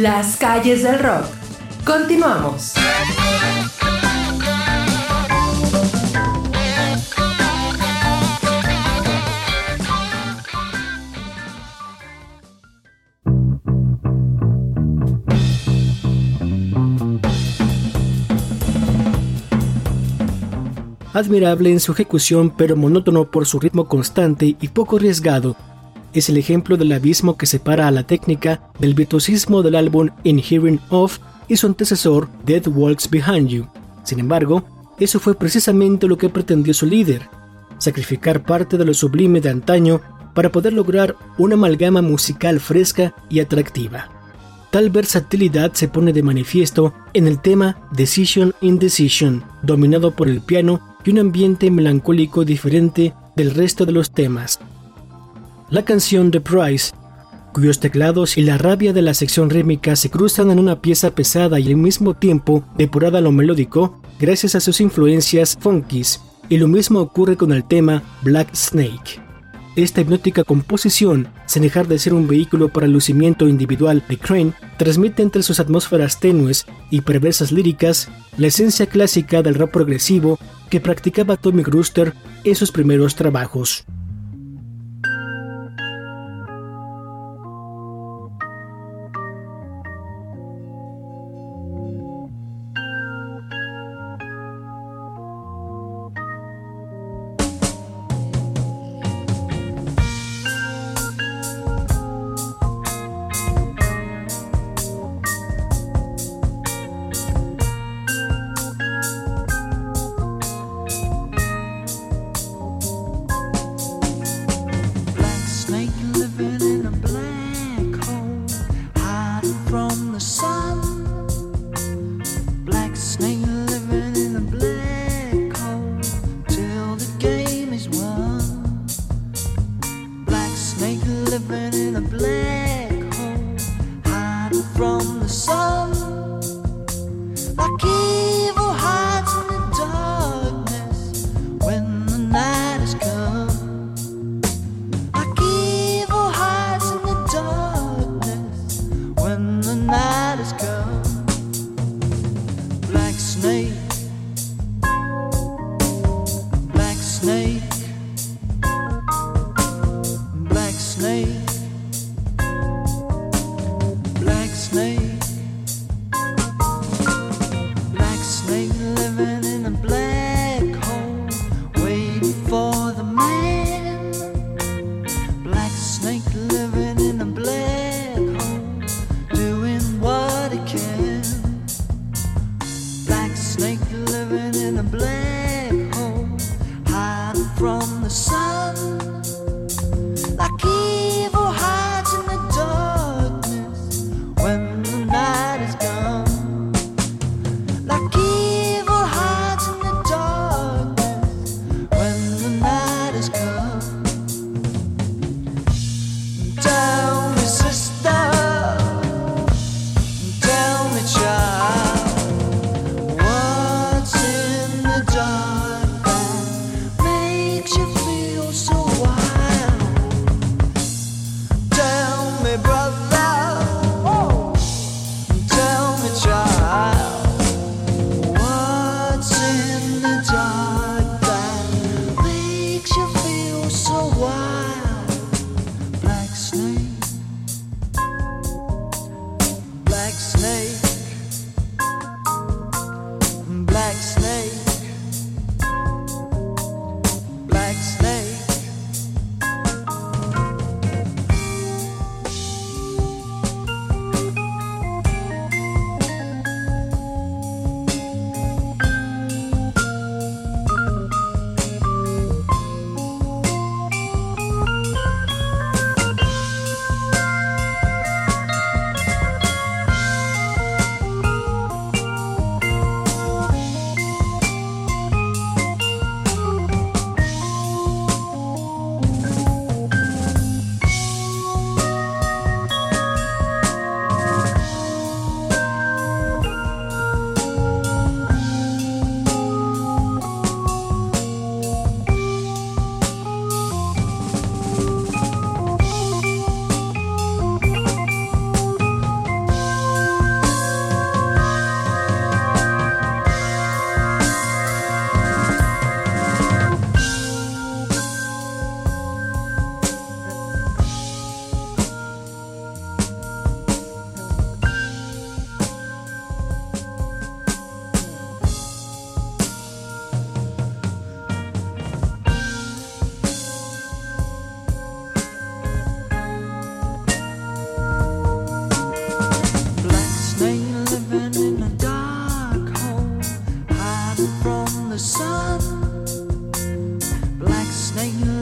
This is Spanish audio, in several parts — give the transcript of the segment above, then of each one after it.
Las calles del rock. Continuamos. admirable en su ejecución pero monótono por su ritmo constante y poco arriesgado. Es el ejemplo del abismo que separa a la técnica del virtuosismo del álbum In Hearing Of y su antecesor Dead Walks Behind You. Sin embargo, eso fue precisamente lo que pretendió su líder, sacrificar parte de lo sublime de antaño para poder lograr una amalgama musical fresca y atractiva. Tal versatilidad se pone de manifiesto en el tema Decision Indecision, dominado por el piano y un ambiente melancólico diferente del resto de los temas. La canción de Price, cuyos teclados y la rabia de la sección rítmica se cruzan en una pieza pesada y al mismo tiempo depurada a lo melódico, gracias a sus influencias funkies, y lo mismo ocurre con el tema Black Snake. Esta hipnótica composición, sin dejar de ser un vehículo para el lucimiento individual de Crane, transmite entre sus atmósferas tenues y perversas líricas la esencia clásica del rap progresivo que practicaba Tommy Gruster en sus primeros trabajos. love like. snake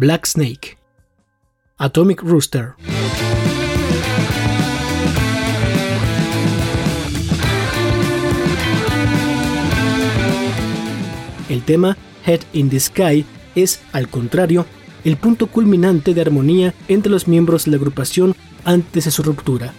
Black Snake, Atomic Rooster. El tema Head in the Sky es, al contrario, el punto culminante de armonía entre los miembros de la agrupación antes de su ruptura.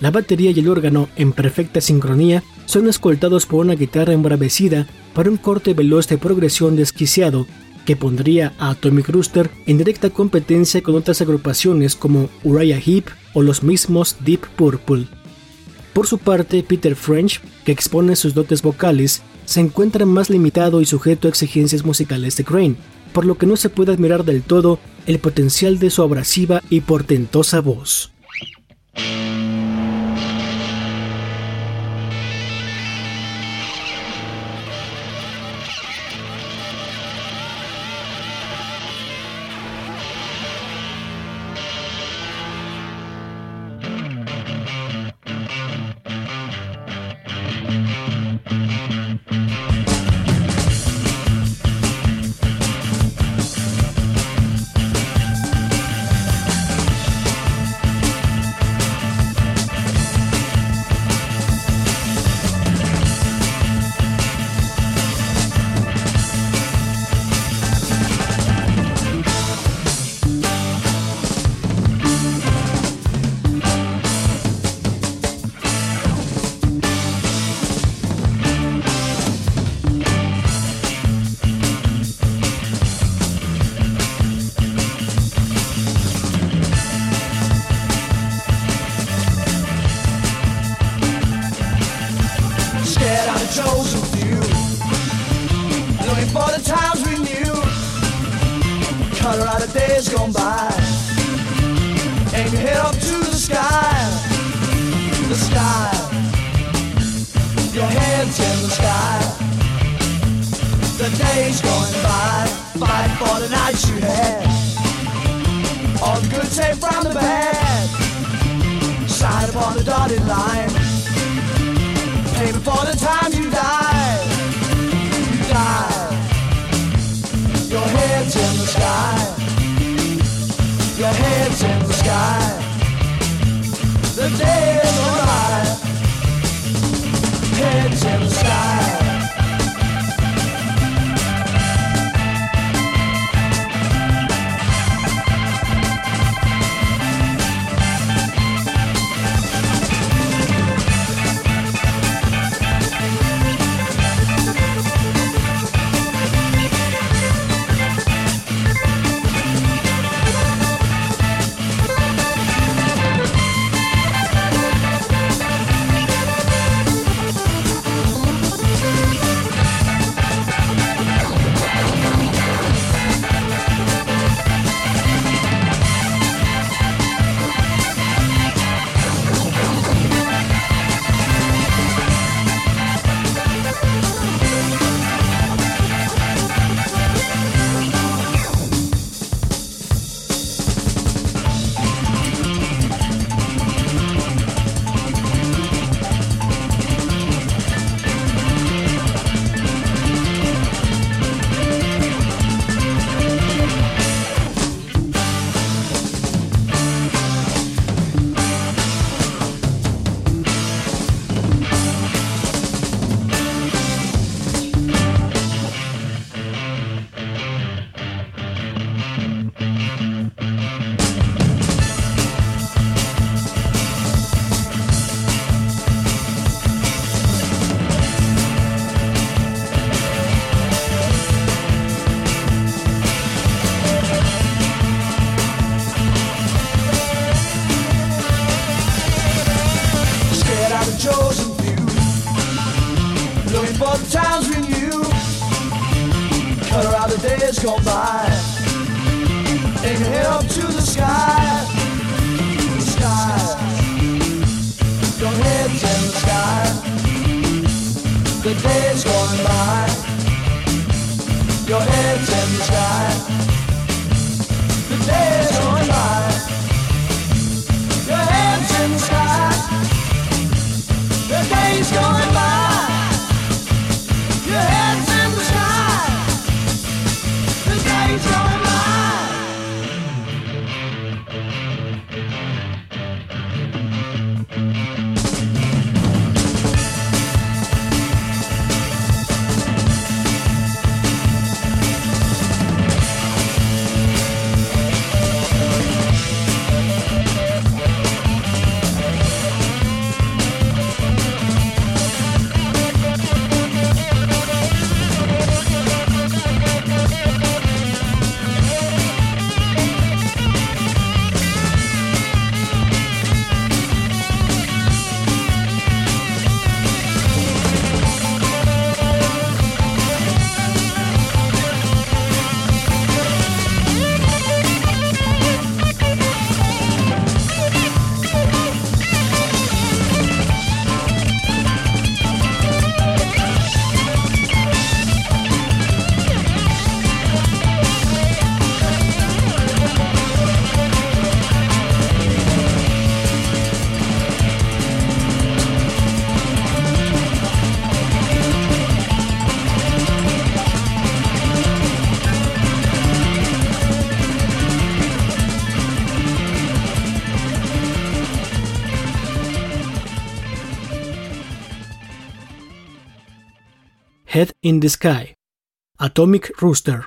La batería y el órgano, en perfecta sincronía, son escoltados por una guitarra embravecida para un corte veloz de progresión desquiciado que pondría a Atomic Rooster en directa competencia con otras agrupaciones como Uriah Heep o los mismos Deep Purple. Por su parte, Peter French, que expone sus dotes vocales, se encuentra más limitado y sujeto a exigencias musicales de Crane, por lo que no se puede admirar del todo el potencial de su abrasiva y portentosa voz. the day is alive. Heads in the sky. Head in the Sky, Atomic Rooster.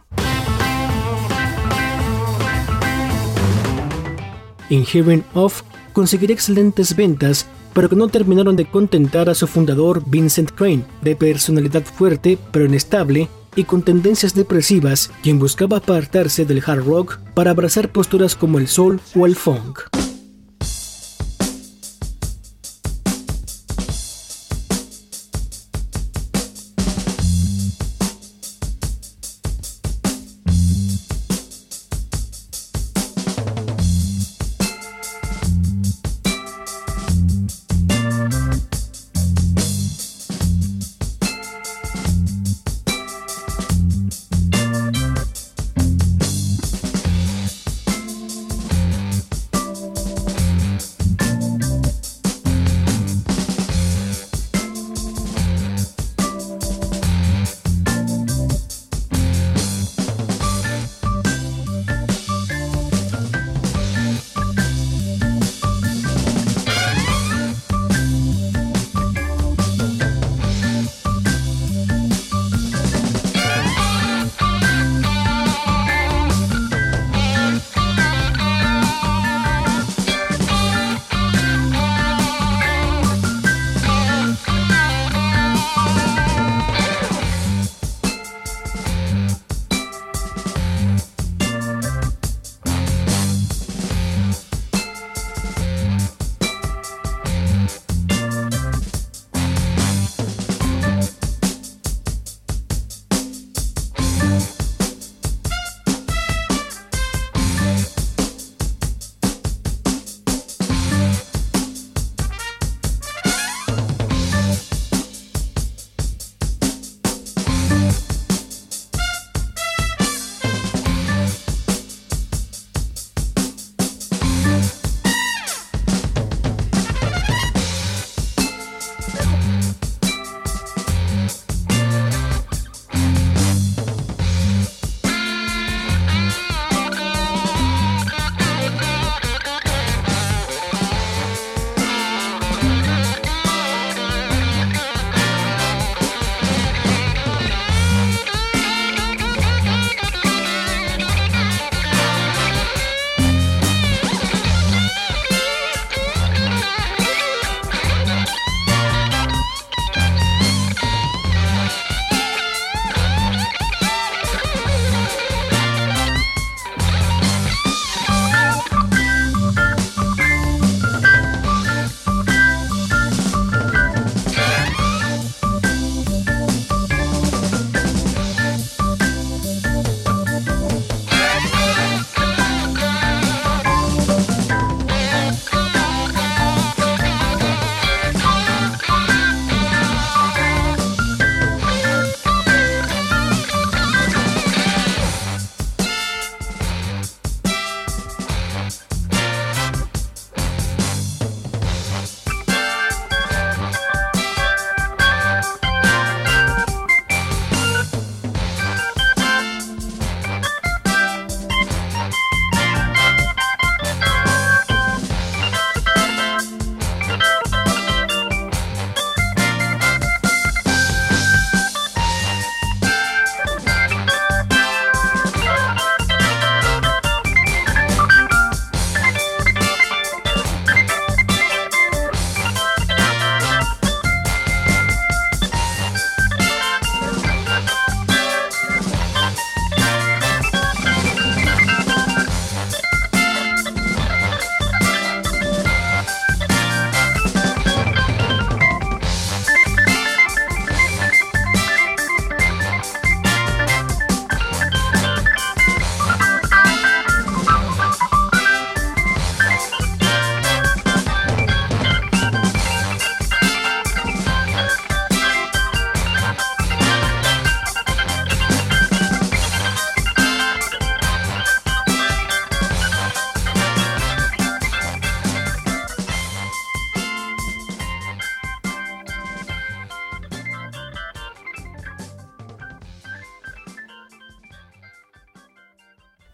In Hearing Of conseguiría excelentes ventas, pero que no terminaron de contentar a su fundador Vincent Crane, de personalidad fuerte pero inestable y con tendencias depresivas, quien buscaba apartarse del hard rock para abrazar posturas como el soul o el funk.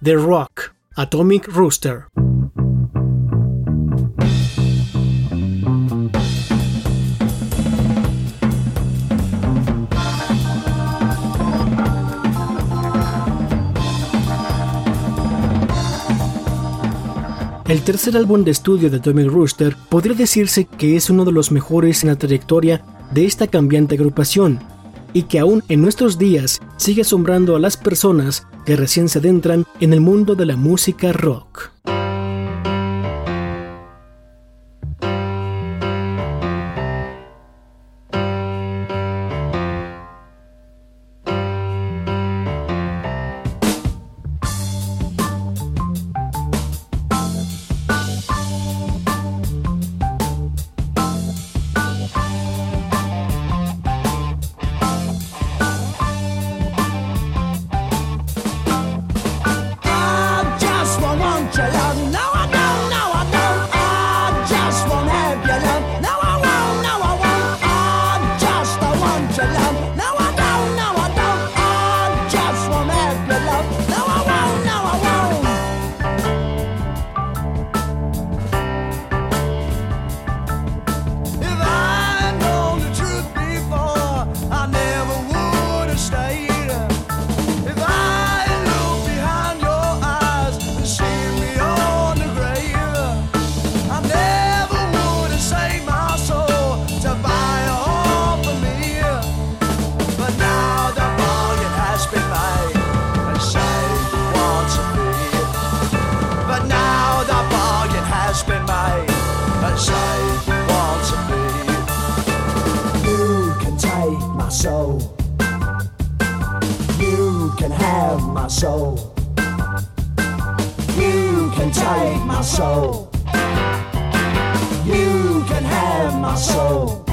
The Rock, Atomic Rooster. El tercer álbum de estudio de Atomic Rooster podría decirse que es uno de los mejores en la trayectoria de esta cambiante agrupación y que aún en nuestros días sigue asombrando a las personas que recién se adentran en el mundo de la música rock. soul. You can have my soul. You can take my soul. You can have my soul.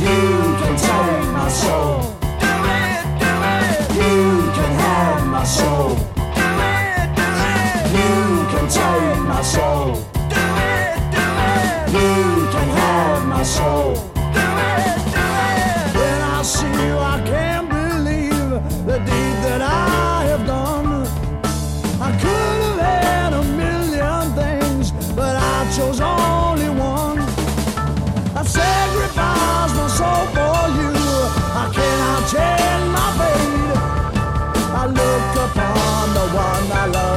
You can take my soul. Do it, do it. You can have my soul. Do it, do it. You can take my soul. Do it, do it. You can have my soul. one I love.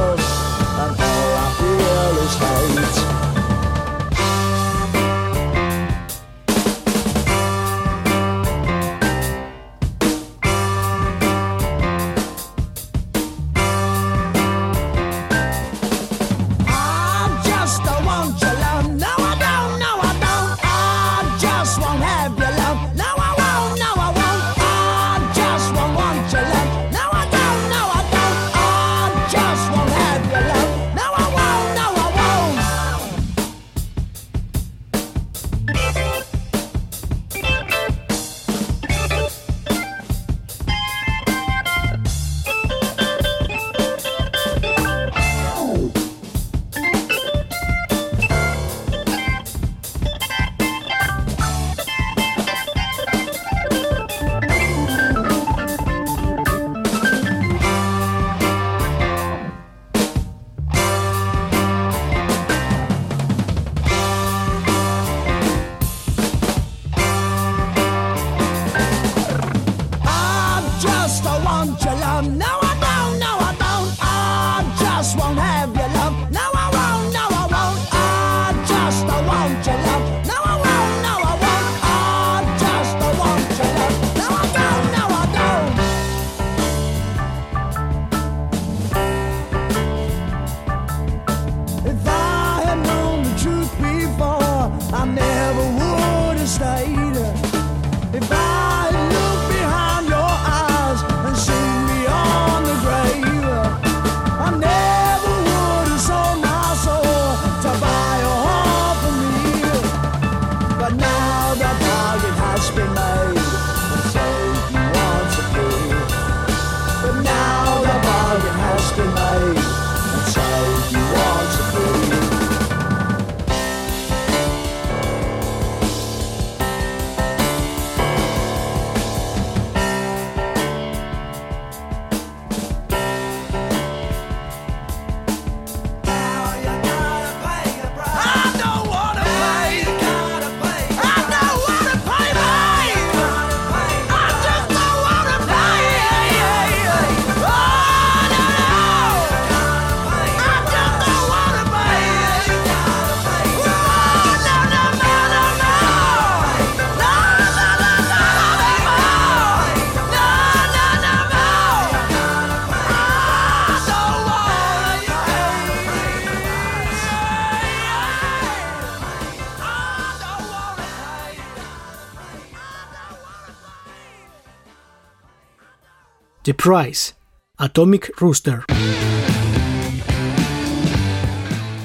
Price, Atomic Rooster.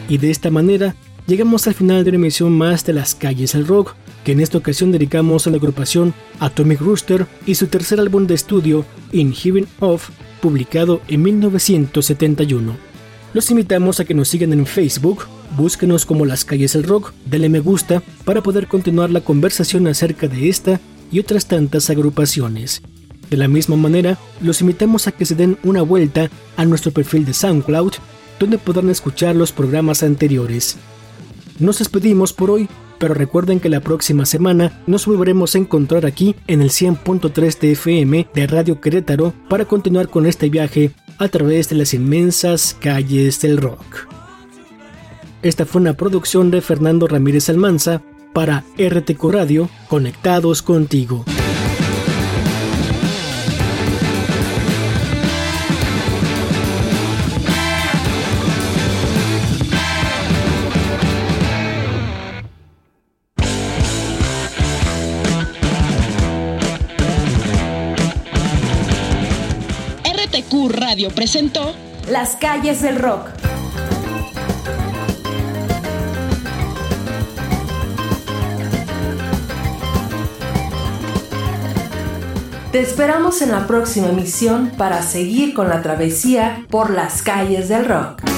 Y de esta manera llegamos al final de una emisión más de Las Calles del Rock, que en esta ocasión dedicamos a la agrupación Atomic Rooster y su tercer álbum de estudio, In Heaven Of, publicado en 1971. Los invitamos a que nos sigan en Facebook, búsquenos como Las Calles del Rock, denle me gusta para poder continuar la conversación acerca de esta y otras tantas agrupaciones. De la misma manera, los invitamos a que se den una vuelta a nuestro perfil de SoundCloud, donde podrán escuchar los programas anteriores. Nos despedimos por hoy, pero recuerden que la próxima semana nos volveremos a encontrar aquí en el 100.3 de FM de Radio Querétaro para continuar con este viaje a través de las inmensas calles del rock. Esta fue una producción de Fernando Ramírez Almanza para RTC Radio, conectados contigo. Presentó Las calles del rock. Te esperamos en la próxima emisión para seguir con la travesía por. Las calles del rock.